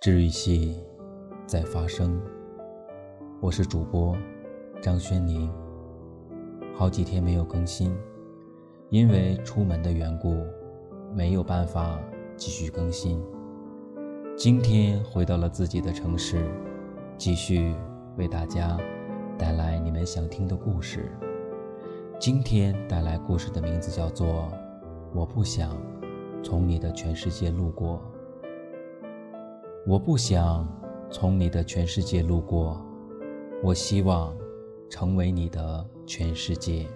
治愈系在发生，我是主播张轩宁。好几天没有更新，因为出门的缘故，没有办法继续更新。今天回到了自己的城市，继续为大家带来你们想听的故事。今天带来故事的名字叫做《我不想从你的全世界路过》。我不想从你的全世界路过，我希望成为你的全世界。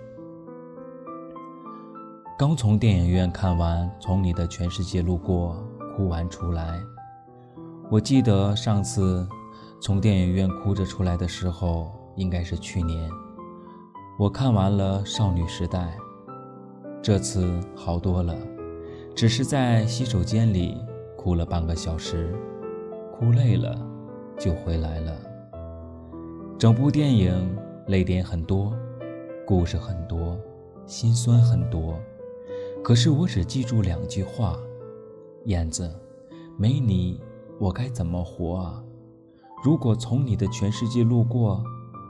刚从电影院看完《从你的全世界路过》，哭完出来。我记得上次从电影院哭着出来的时候，应该是去年。我看完了《少女时代》，这次好多了，只是在洗手间里哭了半个小时。哭累了，就回来了。整部电影泪点很多，故事很多，心酸很多。可是我只记住两句话：燕子，没你我该怎么活啊？如果从你的全世界路过，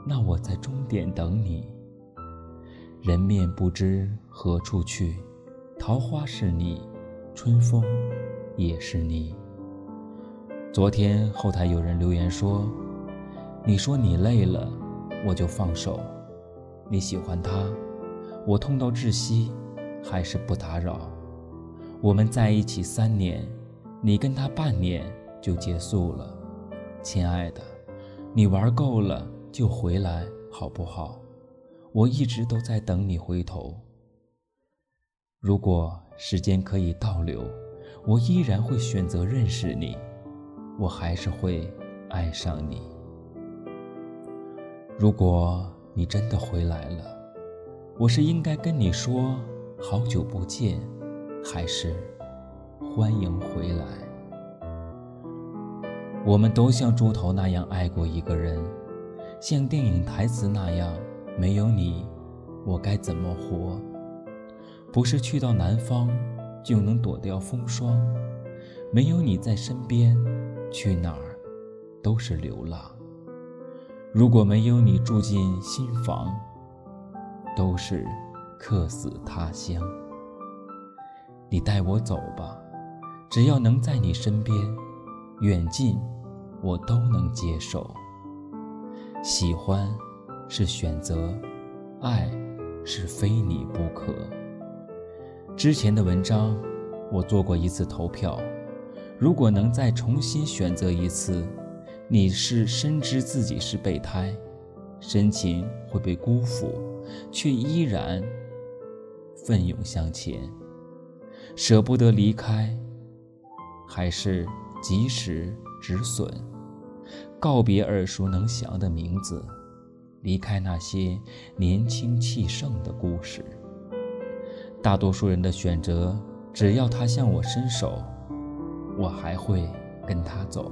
那我在终点等你。人面不知何处去，桃花是你，春风也是你。昨天后台有人留言说：“你说你累了，我就放手。你喜欢他，我痛到窒息，还是不打扰。我们在一起三年，你跟他半年就结束了。亲爱的，你玩够了就回来好不好？我一直都在等你回头。如果时间可以倒流，我依然会选择认识你。”我还是会爱上你。如果你真的回来了，我是应该跟你说好久不见，还是欢迎回来？我们都像猪头那样爱过一个人，像电影台词那样，没有你，我该怎么活？不是去到南方就能躲掉风霜，没有你在身边。去哪儿都是流浪。如果没有你住进新房，都是客死他乡。你带我走吧，只要能在你身边，远近我都能接受。喜欢是选择，爱是非你不可。之前的文章我做过一次投票。如果能再重新选择一次，你是深知自己是备胎，深情会被辜负，却依然奋勇向前，舍不得离开，还是及时止损，告别耳熟能详的名字，离开那些年轻气盛的故事。大多数人的选择，只要他向我伸手。我还会跟他走。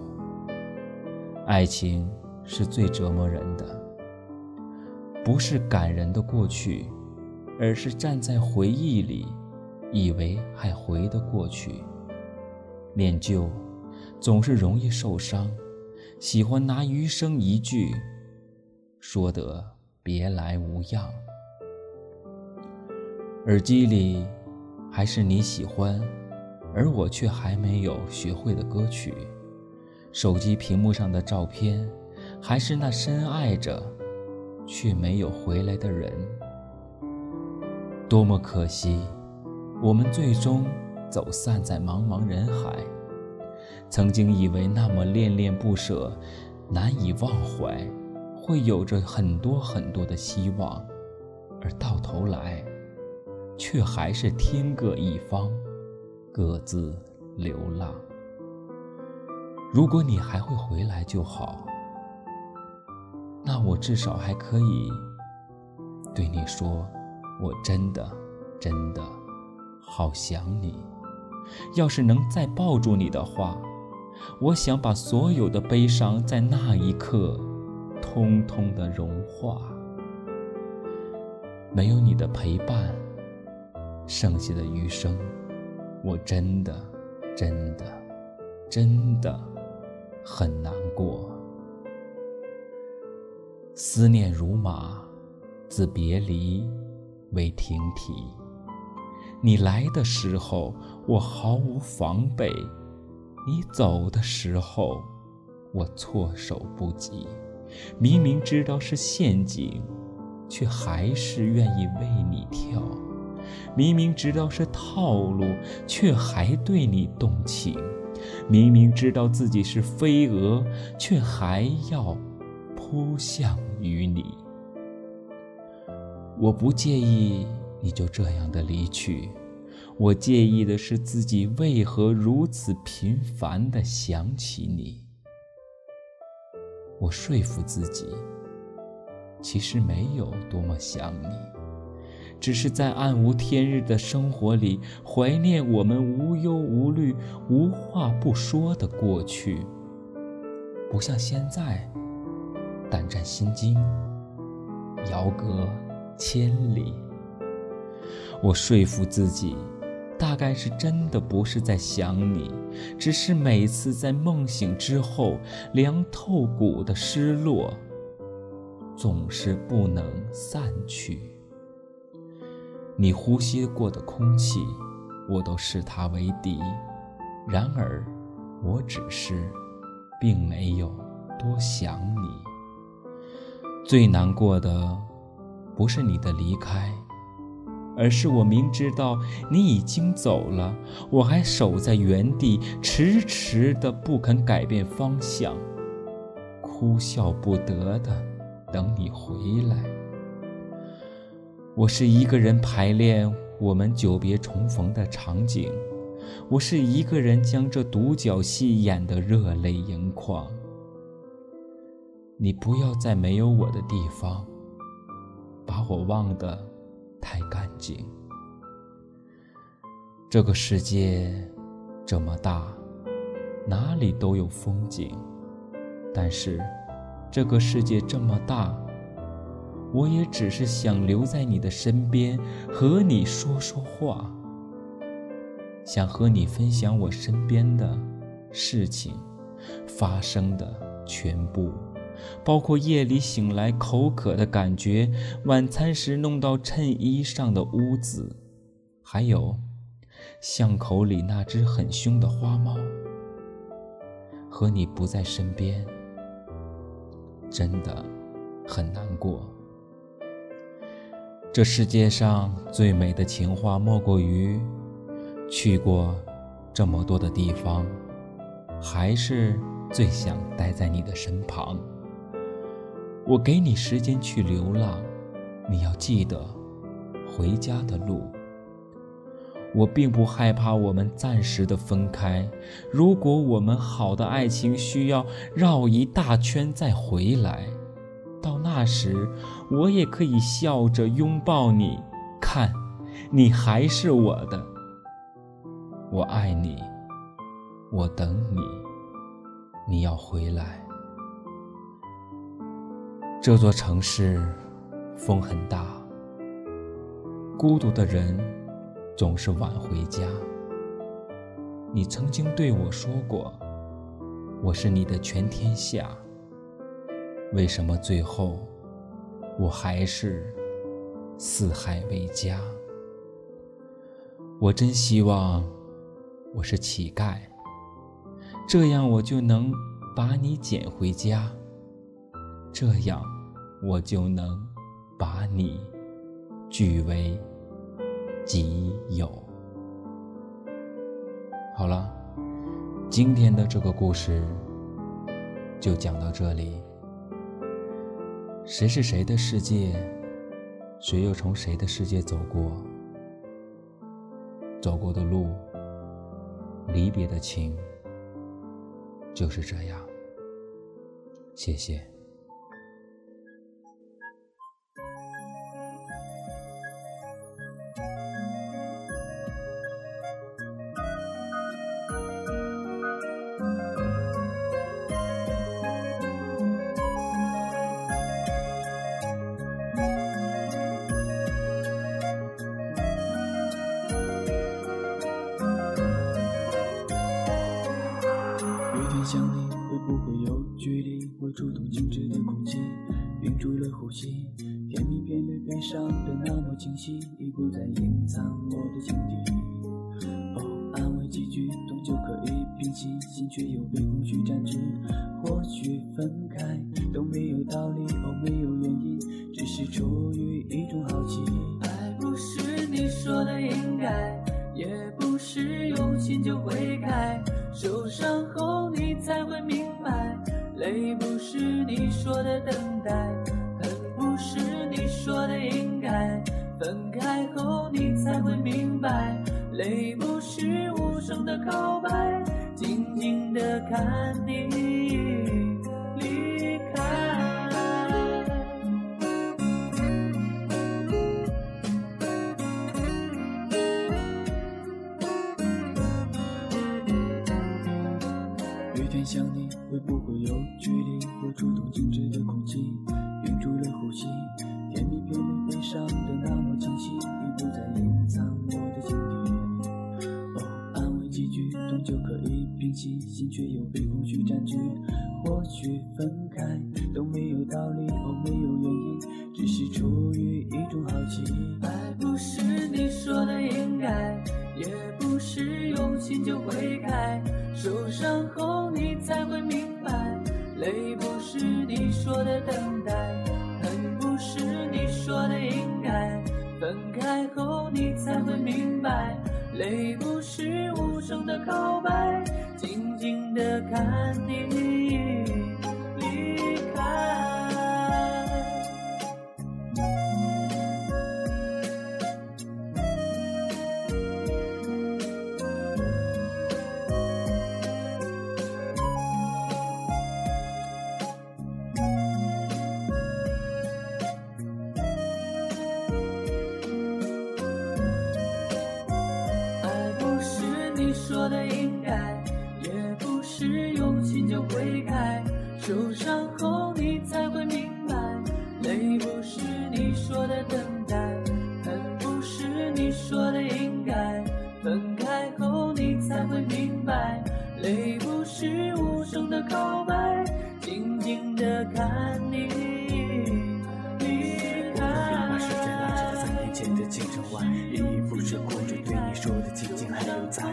爱情是最折磨人的，不是感人的过去，而是站在回忆里，以为还回得过去。念旧总是容易受伤，喜欢拿余生一句说得别来无恙。耳机里还是你喜欢。而我却还没有学会的歌曲，手机屏幕上的照片，还是那深爱着却没有回来的人。多么可惜，我们最终走散在茫茫人海。曾经以为那么恋恋不舍，难以忘怀，会有着很多很多的希望，而到头来，却还是天各一方。各自流浪。如果你还会回来就好，那我至少还可以对你说，我真的真的好想你。要是能再抱住你的话，我想把所有的悲伤在那一刻通通的融化。没有你的陪伴，剩下的余生。我真的，真的，真的很难过。思念如马，自别离未停蹄。你来的时候，我毫无防备；你走的时候，我措手不及。明明知道是陷阱，却还是愿意为你跳；明明知道是套路，却还对你动情；明明知道自己是飞蛾，却还要扑向于你。我不介意你就这样的离去，我介意的是自己为何如此频繁地想起你。我说服自己，其实没有多么想你，只是在暗无天日的生活里怀念我们无忧无虑、无话不说的过去，不像现在胆战心惊，遥隔千里。我说服自己。大概是真的不是在想你，只是每次在梦醒之后，凉透骨的失落，总是不能散去。你呼吸过的空气，我都视它为敌。然而，我只是，并没有多想你。最难过的，不是你的离开。而是我明知道你已经走了，我还守在原地，迟迟的不肯改变方向，哭笑不得的等你回来。我是一个人排练我们久别重逢的场景，我是一个人将这独角戏演得热泪盈眶。你不要在没有我的地方，把我忘得。太干净。这个世界这么大，哪里都有风景。但是，这个世界这么大，我也只是想留在你的身边，和你说说话，想和你分享我身边的事情发生的全部。包括夜里醒来口渴的感觉，晚餐时弄到衬衣上的污渍，还有巷口里那只很凶的花猫。和你不在身边，真的很难过。这世界上最美的情话，莫过于去过这么多的地方，还是最想待在你的身旁。我给你时间去流浪，你要记得回家的路。我并不害怕我们暂时的分开，如果我们好的爱情需要绕一大圈再回来，那时我也可以笑着拥抱你，看，你还是我的。我爱你，我等你，你要回来。这座城市风很大，孤独的人总是晚回家。你曾经对我说过，我是你的全天下。为什么最后我还是四海为家？我真希望我是乞丐，这样我就能把你捡回家。这样，我就能把你据为己有。好了，今天的这个故事就讲到这里。谁是谁的世界？谁又从谁的世界走过？走过的路，离别的情，就是这样。谢谢。我触动静止的空气，屏住了呼吸。甜蜜变得悲伤的那么清晰，已不再隐藏我的心底。哦，安慰几句，终究可以平息，心却又被空虚占据。或许分开都没有道理，哦，没有原因，只是出于一种好奇。爱不是你说的应该，也不是用心就会开。受伤后你才会明白，泪不是你说的等待，恨不是你说的应该。分开后你才会明白，泪不是无声的告白，静静的看你。想你会不会有距离？我触动静止的空气，屏住了呼吸。甜蜜变得悲伤的那么清晰，已不再隐藏我的心底。哦，安慰几句，终究可以平息，心却又被空虚占据。或许分开都没有道理，哦，没有原因，只是出于一种好奇。爱不是你说的应该，也不是用心就会开。受伤后你才会明白，泪不是你说的等待，恨不是你说的应该。分开后你才会明白，泪不是无声的告白，静静的看你。的应该，也不是用心就会开。受伤后你才会明白，泪不是你说的等待，恨不是你说的应该。分开后你才会明白，泪不是无声的告白，静静的看你离开。时间拉长，三年前的清晨外，依依不舍，哭着对你说的，仅仅还有在。